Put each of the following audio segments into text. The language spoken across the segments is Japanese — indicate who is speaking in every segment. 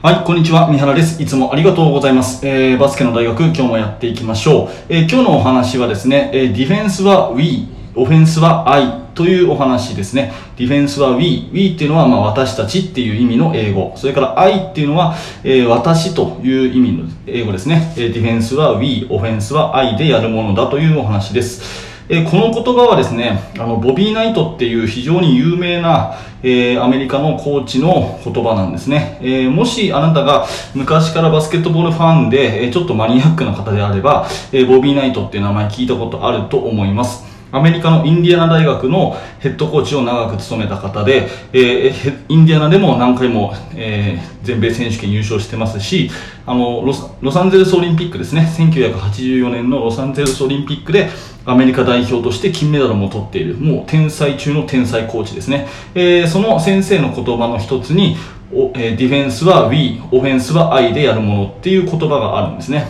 Speaker 1: はい、こんにちは。三原です。いつもありがとうございます。えー、バスケの大学、今日もやっていきましょう。えー、今日のお話はですね、えー、ディフェンスは We、オフェンスは I というお話ですね。ディフェンスは We。We っていうのは、まあ、私たちっていう意味の英語。それから I っていうのは、えー、私という意味の英語ですね。え、ディフェンスは We、オフェンスは I でやるものだというお話です。えーこの言葉はですね、あの、ボビー・ナイトっていう非常に有名な、えーアメリカのコーチの言葉なんですね。えーもしあなたが昔からバスケットボールファンで、えちょっとマニアックな方であれば、えボビー・ナイトっていう名前聞いたことあると思います。アメリカのインディアナ大学のヘッドコーチを長く務めた方で、えーインディアナでも何回も、えー全米選手権優勝してますし、あのロサンゼルスオリンピックですね、1984年のロサンゼルスオリンピックでアメリカ代表として金メダルも取っている、もう天才中の天才コーチですね。えーその先生の言葉の一つに、おえーディフェンスは We、オフェンスは I でやるものっていう言葉があるんですね。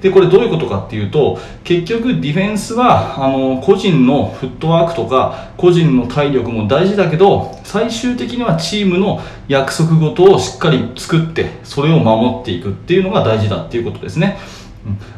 Speaker 1: でこれどういうことかっていうと結局ディフェンスはあの個人のフットワークとか個人の体力も大事だけど最終的にはチームの約束事をしっかり作ってそれを守っていくっていうのが大事だっていうことですね。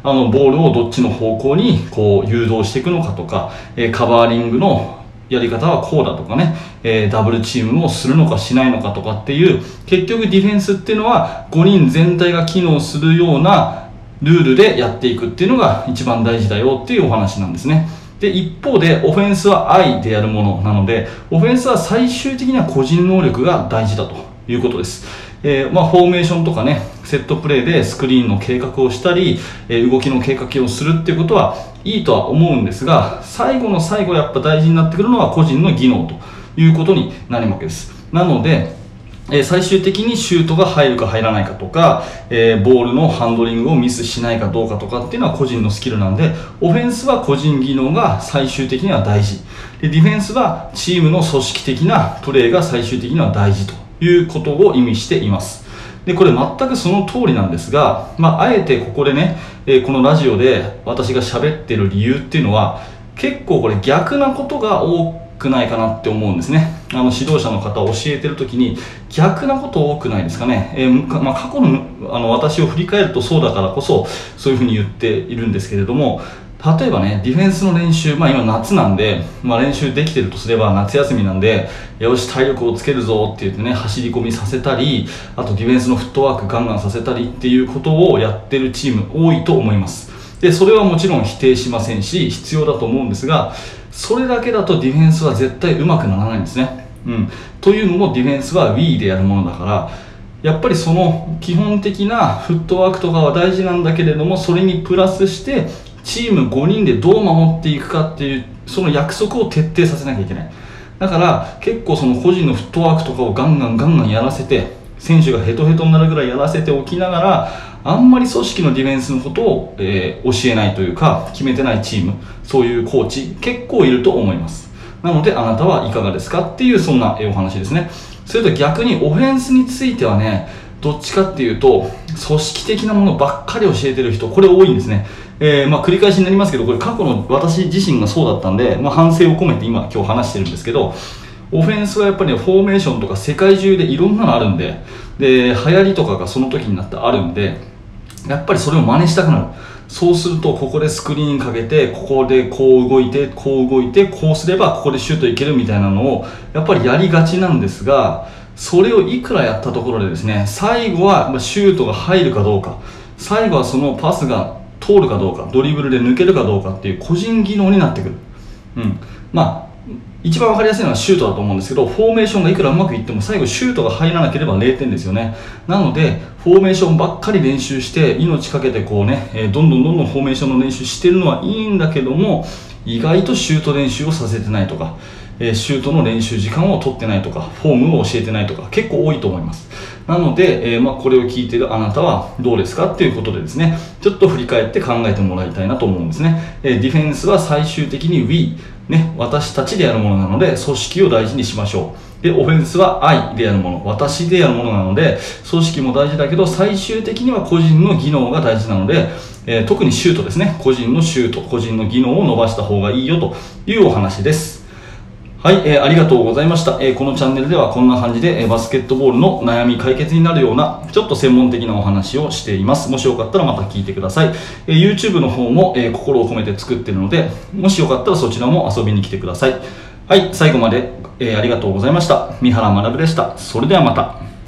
Speaker 1: あのボールをどっちの方向にこう誘導していくのかとか、えカバーリングのやり方はこうだとかね、えダブルチームをするのかしないのかとかっていう結局ディフェンスっていうのは5人全体が機能するようなルールでやっていくっていうのが一番大事だよっていうお話なんですね。で、一方でオフェンスは愛でやるものなので、オフェンスは最終的には個人能力が大事だということです。えーまあ、フォーメーションとかね、セットプレーでスクリーンの計画をしたり、え動きの計画をするっていうことはいいとは思うんですが、最後の最後やっぱ大事になってくるのは個人の技能ということになるわけです。なので、え最終的にシュートが入るか入らないかとか、えーボールのハンドリングをミスしないかどうかとかっていうのは個人のスキルなんで、オフェンスは個人技能が最終的には大事。で、ディフェンスはチームの組織的なプレーが最終的には大事ということを意味しています。で、これ全くその通りなんですが、まあ、あえてここでね、えこのラジオで私が喋ってる理由っていうのは、結構これ逆なことが多くないかなって思うんですね。あの指導者の方を教えてる時に逆なこと多くないですかね。えーまあ、過去のあの私を振り返るとそうだからこそそういうふうに言っているんですけれども、例えばね、ディフェンスの練習、まあ今夏なんで、まあ練習できてるとすれば夏休みなんで、よし体力をつけるぞって言ってね、走り込みさせたり、あとディフェンスのフットワークガンガンさせたりっていうことをやってるチーム多いと思います。で、それはもちろん否定しませんし、必要だと思うんですが、それだけだとディフェンスは絶対上手くならないんですね。うん。というのもディフェンスは We でやるものだから、やっぱりその基本的なフットワークとかは大事なんだけれどもそれにプラスしてチーム5人でどう守っていくかっていうその約束を徹底させなきゃいけないだから結構その個人のフットワークとかをガンガンガンガンやらせて選手がヘトヘトになるぐらいやらせておきながらあんまり組織のディフェンスのことを、えー教えないというか決めてないチームそういうコーチ結構いると思います。なのであなたはいかがですかっていうそんなお話ですね。それと逆にオフェンスについてはねどっちかっていうと組織的なものばっかり教えてる人これ多いんですね、えーまあ、繰り返しになりますけどこれ過去の私自身がそうだったんで、まあ、反省を込めて今今日話してるんですけどオフェンスはやっぱりフォーメーションとか世界中でいろんなのあるんでで流行りとかがその時になってあるんでやっぱりそれを真似したくなる。そうするとここでスクリーンかけてここでこう動いてこう動いてこうすればここでシュートいけるみたいなのをやっぱりやりがちなんですがそれをいくらやったところでですね最後はシュートが入るかどうか。最後はそのパスが通るかどうかドリブルで抜けるかどうかっていう個人技能になってくる、うん、まあ一番分かりやすいのはシュートだと思うんですけどフォーメーションがいくらうまくいっても最後シュートが入らなければ0点ですよね。なのでフォーメーションばっかり練習して命かけてこうね、えーどんどんどんどんフォーメーションの練習してるのはいいんだけども意外とシュート練習をさせてないとか、えーシュートの練習時間を取ってないとかフォームを教えてないとか結構多いと思います。なので、えーまあ、これを聞いてるあなたはどうですかっていうことでですねちょっと振り返って考えてもらいたいなと思うんですね、えーディフェンスは最終的に We ね、私たちでやるものなので組織を大事にしましょう。でオフェンスは愛でやるもの。私でやるものなので組織も大事だけど最終的には個人の技能が大事なので、えー特にシュートですね。個人のシュート個人の技能を伸ばした方がいいよというお話です。はい、えーありがとうございました、えーこのチャンネルではこんな感じで、えーバスケットボールの悩み解決になるようなちょっと専門的なお話をしています。もしよかったらまた聞いてください、え YouTube の方も、え心を込めて作ってるのでもしよかったらそちらも遊びに来てください。はい最後まで、えありがとうございました。三原学でした。それではまた。